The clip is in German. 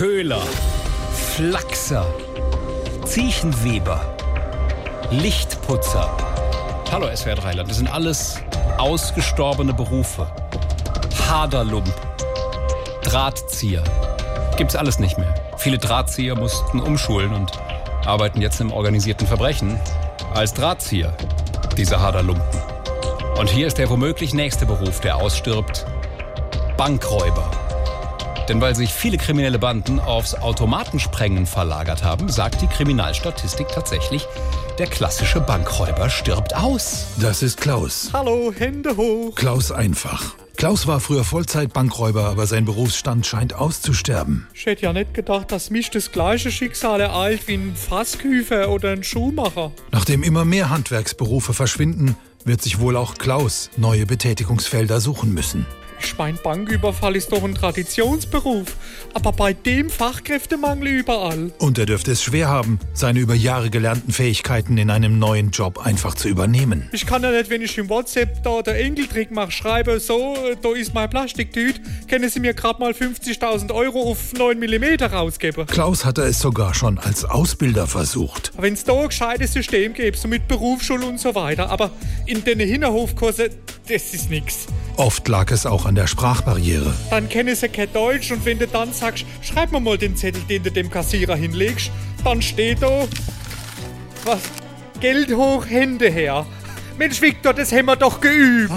Köhler, Flachser, Ziechenweber, Lichtputzer. Hallo SWR 3 Land, das sind alles ausgestorbene Berufe. Haderlump, Drahtzieher. Gibt's alles nicht mehr. Viele Drahtzieher mussten umschulen und arbeiten jetzt im organisierten Verbrechen als Drahtzieher, diese Haderlumpen. Und hier ist der womöglich nächste Beruf, der ausstirbt. Bankräuber. Denn weil sich viele kriminelle Banden aufs Automatensprengen verlagert haben, sagt die Kriminalstatistik tatsächlich, der klassische Bankräuber stirbt aus. Das ist Klaus. Hallo, Hände hoch. Klaus einfach. Klaus war früher Vollzeitbankräuber, aber sein Berufsstand scheint auszusterben. Ich hätte ja nicht gedacht, dass mich das gleiche Schicksal ereilt wie ein Fassküfer oder ein Schuhmacher. Nachdem immer mehr Handwerksberufe verschwinden, wird sich wohl auch Klaus neue Betätigungsfelder suchen müssen. Ich mein, Banküberfall ist doch ein Traditionsberuf. Aber bei dem Fachkräftemangel überall. Und er dürfte es schwer haben, seine über Jahre gelernten Fähigkeiten in einem neuen Job einfach zu übernehmen. Ich kann ja nicht, wenn ich im WhatsApp da der Enkeltrick mache, schreibe, so, da ist mein Plastiktüt, können Sie mir gerade mal 50.000 Euro auf 9 mm rausgeben. Klaus hatte es sogar schon als Ausbilder versucht. Wenn es da ein gescheites System gäbe, so mit Berufsschule und so weiter, aber in den Hinterhofkurse, das ist nix. Oft lag es auch an der Sprachbarriere. Dann kennen sie kein Deutsch und wenn du dann sagst, schreib mir mal den Zettel, den du dem Kassierer hinlegst, dann steht da, was, Geld hoch, Hände her. Mensch, Victor, das haben wir doch geübt.